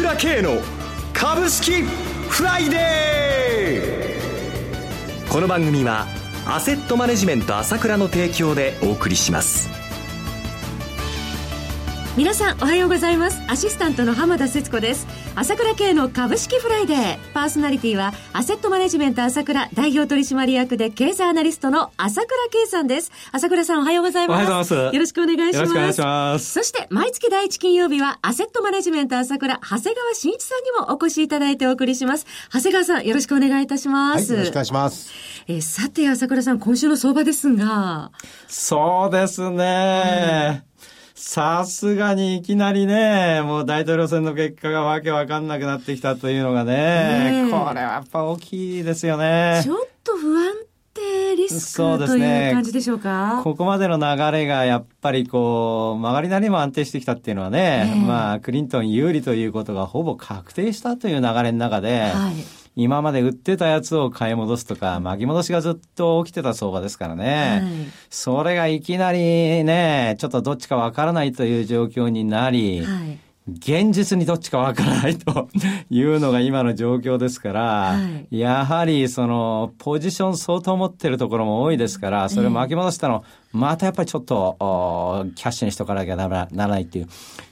倉慶の株式フライデー。この番組はアセットマネジメント朝倉の提供でお送りします。皆さんおはようございます。アシスタントの浜田節子です。朝倉慶の株式フライデーパーソナリティはアセットマネジメント朝倉代表取締役で経済アナリストの朝倉慶さんです。朝倉さんおはようございます。おはようございます。よろしくお願いします。よろしくお願いします。そして毎月第一金曜日はアセットマネジメント朝倉長谷川慎一さんにもお越しいただいてお送りします。長谷川さんよろしくお願いいたします、はい、よろしくお願いします。えー、さて朝倉さん今週の相場ですが。そうですね、うんさすがにいきなりね、もう大統領選の結果がわけわかんなくなってきたというのがね、ねこれはやっぱ大きいですよね。ちょっと不安定リスク、ね、という感じでしょうか？ここまでの流れがやっぱりこう、曲がりなりも安定してきたっていうのはね、まあ、クリントン有利ということがほぼ確定したという流れの中で、はい今まで売ってたやつを買い戻すとか、巻き戻しがずっと起きてた相場ですからね。はい、それがいきなりね、ちょっとどっちかわからないという状況になり、はい。現実にどっちかわからないと いうのが今の状況ですから、はい、やはりそのポジション相当持ってるところも多いですから、それを巻き戻したの、またやっぱりちょっとキャッシュにしとかなきゃならないっていう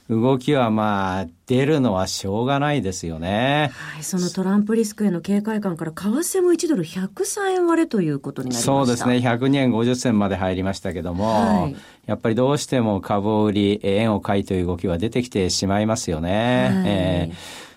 動きはまあ出るのはしょうがないですよね。はい、そのトランプリスクへの警戒感から為替も1ドル103円割れということになりましたそうですね。102円50銭まで入りましたけども、はい、やっぱりどうしても株を売り、円を買いという動きは出てきてしまいますよね。はい、え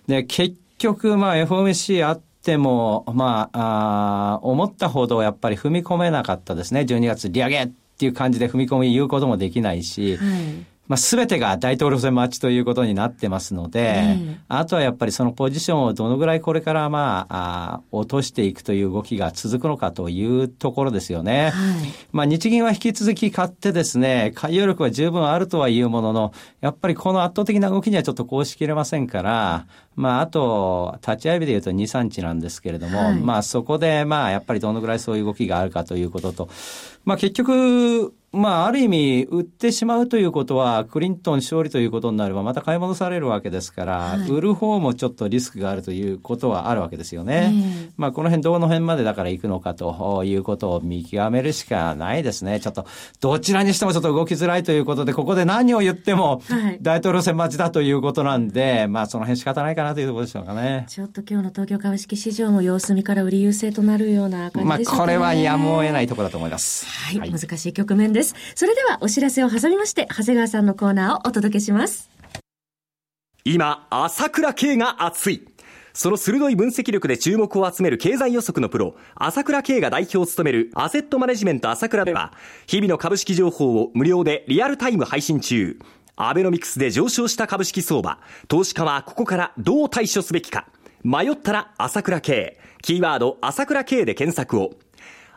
ー、で、結局まあ FOMC あっても、まあ、あ思ったほどやっぱり踏み込めなかったですね。12月利上げっていう感じで踏み込み言うこともできないし、はい。まあ、全てが大統領選待ちということになってますので、あとはやっぱりそのポジションをどのぐらいこれからまあ、あ落としていくという動きが続くのかというところですよね。はい、まあ、日銀は引き続き買ってですね、海洋力は十分あるとはいうものの、やっぱりこの圧倒的な動きにはちょっとこうしきれませんから、まあ、あと、立ち会い日で言うと2、3日なんですけれども、はい、まあ、そこで、まあ、やっぱりどのぐらいそういう動きがあるかということと、まあ、結局、まあ、ある意味、売ってしまうということは、クリントン勝利ということになれば、また買い戻されるわけですから、はい、売る方もちょっとリスクがあるということはあるわけですよね。えー、まあ、この辺、どの辺までだから行くのかということを見極めるしかないですね。ちょっと、どちらにしてもちょっと動きづらいということで、ここで何を言っても、大統領選待ちだということなんで、まあ、その辺仕方ないかなというところでしょうかね。ちょっと今日の東京株式市場も様子見から売り優勢となるような感じですね。まあ、これはやむを得ないところだと思います。はい、はい、難しい局面です。それでは、お知らせを挟みまして、長谷川さんのコーナーをお届けします。今、朝倉慶が熱い。その鋭い分析力で注目を集める経済予測のプロ、朝倉慶が代表を務めるアセットマネジメント朝倉では、日々の株式情報を無料でリアルタイム配信中。アベノミクスで上昇した株式相場、投資家はここからどう対処すべきか。迷ったら朝倉慶。キーワード朝倉慶で検索を。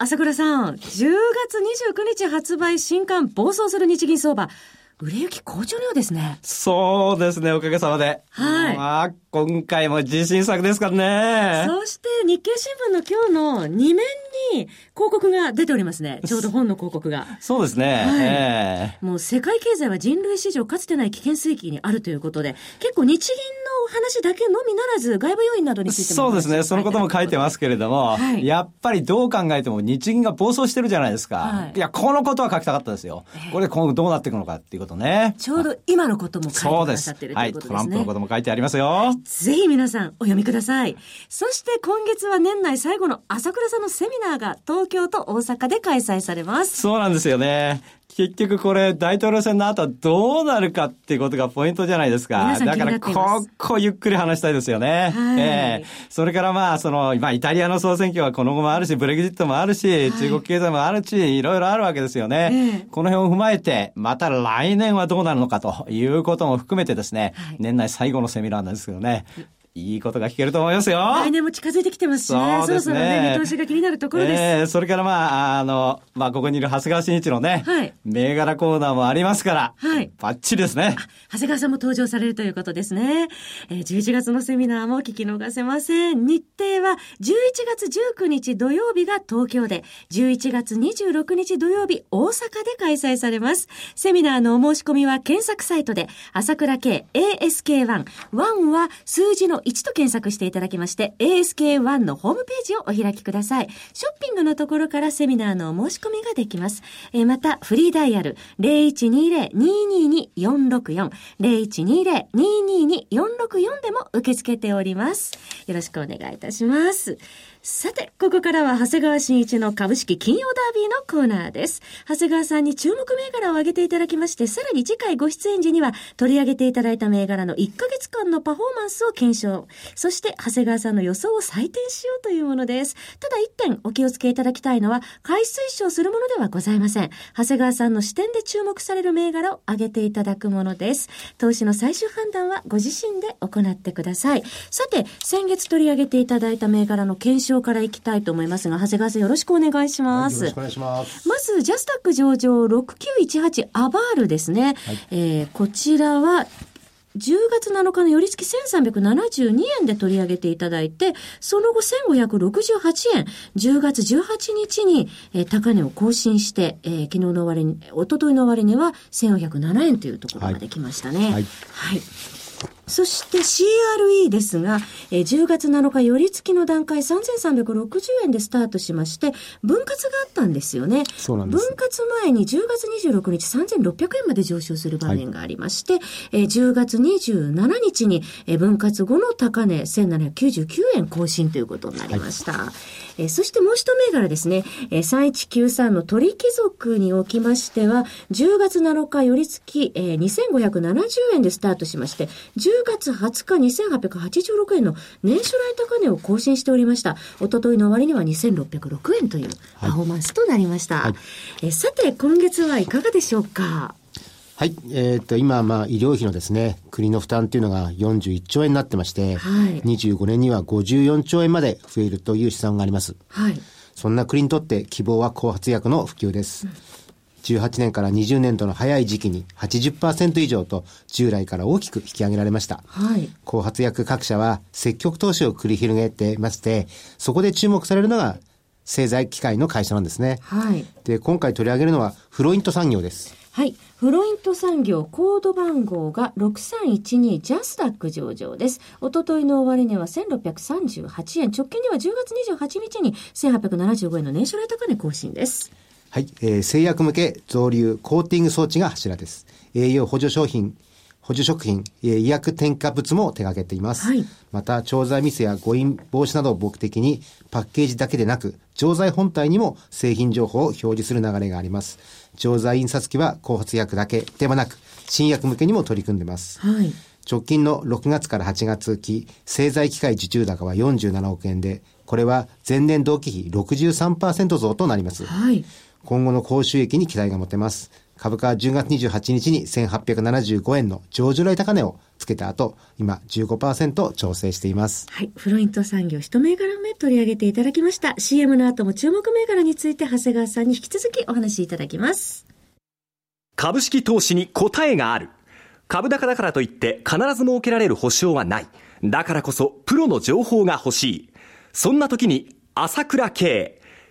朝倉さん、10月29日発売新刊暴走する日銀相場。売れ行き好調のようですね。そうですね、おかげさまで。はい。まあ、今回も自信作ですからね。そして日経新聞の今日の2面に広告が出ておりますね。ちょうど本の広告が。そうですね。はいえー、もう世界経済は人類史上かつてない危険水域にあるということで、結構日銀の話だけのみならず外部要因などについても。そうですね。そのことも書いてますけれども、はい、やっぱりどう考えても日銀が暴走してるじゃないですか。はい、いや、このことは書きたかったですよ。えー、これ今後どうなっていくのかっていうことね。ちょうど今のことも書いてくださってるということですね。はい。トランプのことも書いてありますよ。ぜひ皆さんお読みください。そして今月は年内最後の朝倉さんのセミナーが東京と大阪で開催されます。そうなんですよね。結局これ大統領選の後どうなるかっていうことがポイントじゃないですか。だからここゆっくり話したいですよね。はい、えー、それからまあその、まあイタリアの総選挙はこの後もあるし、ブレグジットもあるし、はい、中国経済もあるし、いろいろあるわけですよね。えー、この辺を踏まえて、また来年はどうなるのかということも含めてですね、はい、年内最後のセミナーなんですけどね。いいことが聞けると思いますよ。来年も近づいてきてますしね。そろそろね、見通しが気になるところです。えー、それからまあ、あの、まあ、ここにいる長谷川慎一のね、はい、銘柄コーナーもありますから、はい。バッチリですね。長谷川さんも登場されるということですね。えー、11月のセミナーも聞き逃せません。日程は11月19日土曜日が東京で、11月26日土曜日大阪で開催されます。セミナーのお申し込みは検索サイトで、朝倉慶 ASK1。1は数字の1と検索していただきまして、ASK1 のホームページをお開きください。ショッピングのところからセミナーのお申し込みができます。えー、また、フリーダイヤル0120-222-464、0120-222-464でも受け付けております。よろしくお願いいたします。さて、ここからは長谷川慎一の株式金曜ダービーのコーナーです。長谷川さんに注目銘柄を挙げていただきまして、さらに次回ご出演時には取り上げていただいた銘柄の1ヶ月間のパフォーマンスを検証。そして、長谷川さんの予想を採点しようというものです。ただ一点お気をつけいただきたいのは、買い推奨するものではございません。長谷川さんの視点で注目される銘柄を挙げていただくものです。投資の最終判断はご自身で行ってください。さて、先月取り上げていただいた銘柄の検証からいきたいと思いますが、長谷川さんよろしくお願いします。はい、よろしくお願いします。まず、ジャスタック上場6918アバールですね。はい、えー、こちらは、10月7日の寄り付き1372円で取り上げていただいて、その後1568円、10月18日に、えー、高値を更新して、えー、昨日の終わりに、おとといの終わりには1407円というところまで来ましたね。はい。はい、はいそして CRE ですが、えー、10月7日、寄り付きの段階3360円でスタートしまして、分割があったんですよね。そうなんです。分割前に10月26日3600円まで上昇する場面がありまして、はい、えー、10月27日に、えー、分割後の高値1799円更新ということになりました。はいえー、そしてもう一銘柄ですね、えー、3193の鳥貴族におきましては、10月7日寄り付き、えー、2570円でスタートしまして、10月20日2886円の年初来高値を更新しておりました。おとといの終わりには2606円というパフォーマンスとなりました。はい、えさて、今月はいかがでしょうか？はい。えっ、ー、と、今、まあ、医療費のですね、国の負担っていうのが41兆円になってまして、はい、25年には54兆円まで増えるという試算があります。はい。そんな国にとって希望は後発薬の普及です。うん18年から20年度の早い時期に80%以上と従来から大きく引き上げられました。はい。後発薬各社は積極投資を繰り広げてまして、そこで注目されるのが製剤機械の会社なんですね。はい。で、今回取り上げるのはフロイント産業です。はい。フロイント産業コード番号が6312ジャスダック上場です。おとといの終値は1638円。直近には10月28日に1875円の年初来高値更新です。はい。えー、製薬向け増流コーティング装置が柱です。栄養補助商品、補助食品、医薬添加物も手掛けています。はい、また、調剤ミスや誤飲防止などを目的に、パッケージだけでなく、錠剤本体にも製品情報を表示する流れがあります。錠剤印刷機は後発薬だけではなく、新薬向けにも取り組んでいます。はい、直近の6月から8月期、製剤機械受注高は47億円で、これは前年同期比63%増となります。はい、今後の高収益に期待が持てます。株価は10月28日に1875円の上場来高値をつけた後、今15%調整しています。はい。フロイント産業一銘柄目取り上げていただきました。CM の後も注目銘柄について長谷川さんに引き続きお話しいただきます。株式投資に答えがある。株高だからといって必ず設けられる保証はない。だからこそプロの情報が欲しい。そんな時に朝倉慶。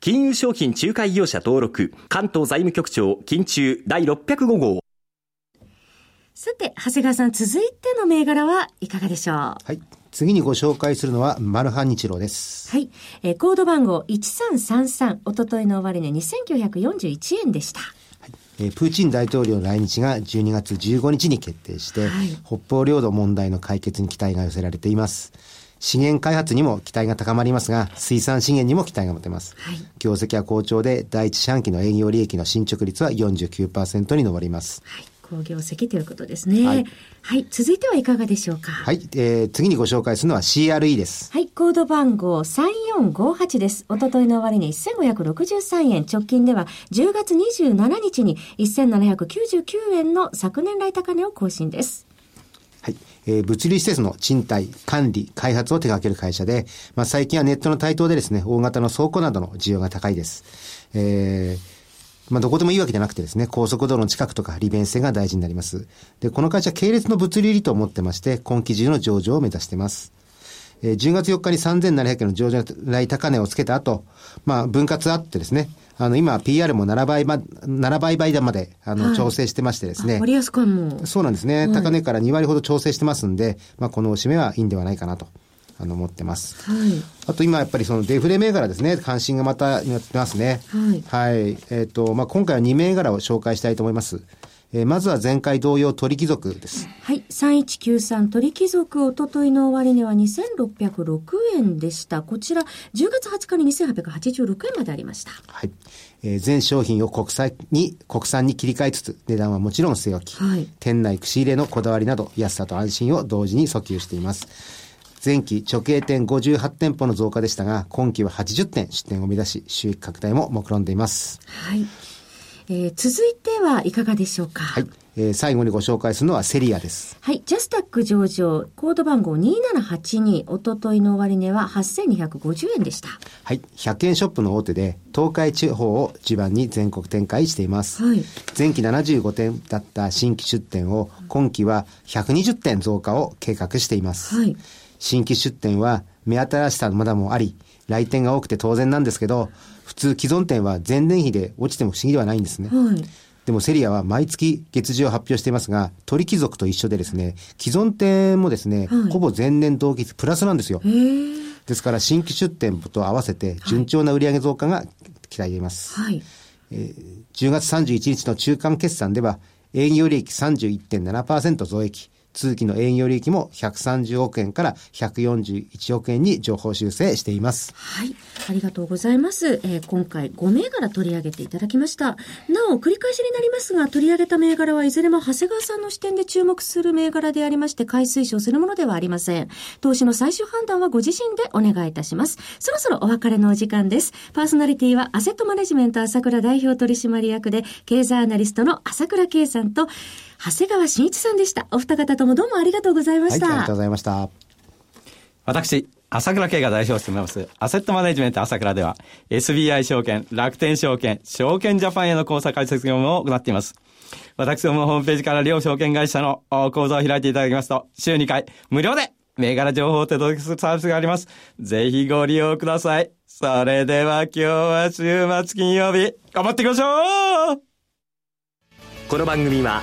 金融商品仲介業者登録、関東財務局長、金中第605号。さて、長谷川さん、続いての銘柄はいかがでしょう？はい。次にご紹介するのは、マルハニチロです。はい。えー、コード番号1333、おとといの終値2941円でした。えー、プーチン大統領の来日が12月15日に決定して、はい、北方領土問題の解決に期待が寄せられています。資源開発にも期待が高まりますが、水産資源にも期待が持てます。はい、業績は好調で、第一四半期の営業利益の進捗率は49%に上ります。はい好業績ということですね。はい、はい。続いてはいかがでしょうか？はい。えー、次にご紹介するのは CRE です。はい。コード番号3458です。おとといの終わりに1563円。直近では10月27日に1799円の昨年来高値を更新です。えー、物流施設の賃貸、管理、開発を手掛ける会社で、まあ、最近はネットの台頭でですね、大型の倉庫などの需要が高いです。えーまあ、どこでもいいわけじゃなくてですね、高速道路の近くとか利便性が大事になります。で、この会社系列の物流利と思ってまして、今期中の上場を目指しています。えー、10月4日に3700円の上場来高値をつけた後、まあ、分割あってですね、あの、今、PR も7倍ま、7倍倍まで、あの、はい、調整してましてですね。割安感も。そうなんですね、はい、高値から2割ほど調整してますんで、まあ、このおしめはいいんではないかなと。あの、思ってます。はい。あと今やっぱりそのデフレ銘柄ですね、関心がまたやってますね。はい。はい。えっ、ー、と、まあ、今回は2銘柄を紹介したいと思います。えー、まずは前回同様鳥貴族です。はい。3193鳥貴族、おとといの終値は2606円でした。こちら、10月20日に2886円までありました。はい。えー、全商品を国際に、国産に切り替えつつ、値段はもちろん据え置き、はい、店内串入れのこだわりなど、安さと安心を同時に訴求しています。前期直営店58店舗の増加でしたが、今期は80店出店を目指し、収益拡大も目論んでいます。はい。えー、続いてはいかがでしょうか？はい。えー、最後にご紹介するのはセリアです。はい。ジャスタック上場、コード番号2782、おとといの終値は8250円でした。はい。100円ショップの大手で、東海地方を地盤に全国展開しています。はい。前期75店だった新規出店を、今期は120店増加を計画しています。はい。新規出店は目新しさまだもあり、来店が多くて当然なんですけど、普通既存店は前年比で落ちても不思議ではないんですね。はい、でもセリアは毎月月次を発表していますが、鳥貴族と一緒でですね、既存店もですね、はい、ほぼ前年同期プラスなんですよ。ですから新規出店と合わせて順調な売上増加が期待できます。はいえー、10月31日の中間決算では、営業利益31.7%増益、通期の営業利益も130億円から141億円に情報修正しています。はい。ありがとうございます。えー、今回5銘柄取り上げていただきました。なお、繰り返しになりますが、取り上げた銘柄はいずれも長谷川さんの視点で注目する銘柄でありまして、買い推奨するものではありません。投資の最終判断はご自身でお願いいたします。そろそろお別れのお時間です。パーソナリティはアセットマネジメント朝倉代表取締役で、経済アナリストの朝倉圭さんと、長谷川慎一さんでした。お二方ともどうもありがとうございました。はい、ありがとうございました。私、朝倉慶が代表を務めます、アセットマネジメント朝倉では、SBI 証券、楽天証券、証券ジャパンへの口座開設業務を行っています。私どもホームページから両証券会社の口座を開いていただきますと、週2回、無料で銘柄情報を手届けするサービスがあります。ぜひご利用ください。それでは今日は週末金曜日、頑張っていきましょうこの番組は、